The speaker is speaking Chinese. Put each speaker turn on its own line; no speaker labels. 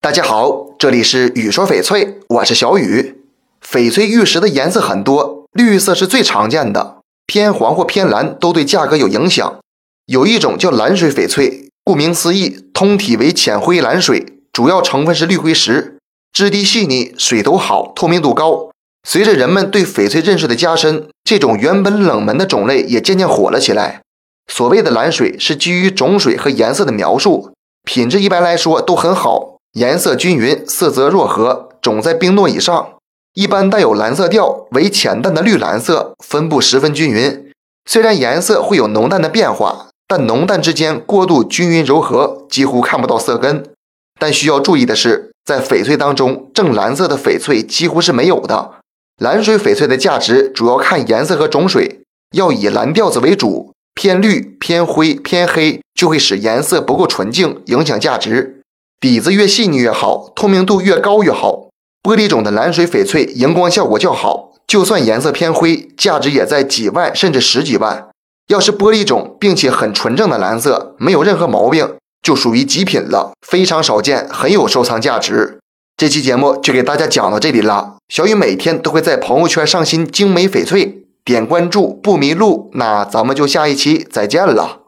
大家好，这里是雨说翡翠，我是小雨。翡翠玉石的颜色很多，绿色是最常见的，偏黄或偏蓝都对价格有影响。有一种叫蓝水翡翠，顾名思义，通体为浅灰蓝水，主要成分是绿辉石，质地细腻，水头好，透明度高。随着人们对翡翠认识的加深，这种原本冷门的种类也渐渐火了起来。所谓的蓝水是基于种水和颜色的描述，品质一般来说都很好，颜色均匀，色泽若和，种在冰糯以上，一般带有蓝色调，为浅淡的绿蓝色，分布十分均匀。虽然颜色会有浓淡的变化，但浓淡之间过渡均匀柔和，几乎看不到色根。但需要注意的是，在翡翠当中，正蓝色的翡翠几乎是没有的。蓝水翡翠的价值主要看颜色和种水，要以蓝调子为主。偏绿、偏灰、偏黑就会使颜色不够纯净，影响价值。底子越细腻越好，透明度越高越好。玻璃种的蓝水翡翠荧光效果较好，就算颜色偏灰，价值也在几万甚至十几万。要是玻璃种并且很纯正的蓝色，没有任何毛病，就属于极品了，非常少见，很有收藏价值。这期节目就给大家讲到这里了。小雨每天都会在朋友圈上新精美翡翠。点关注不迷路，那咱们就下一期再见了。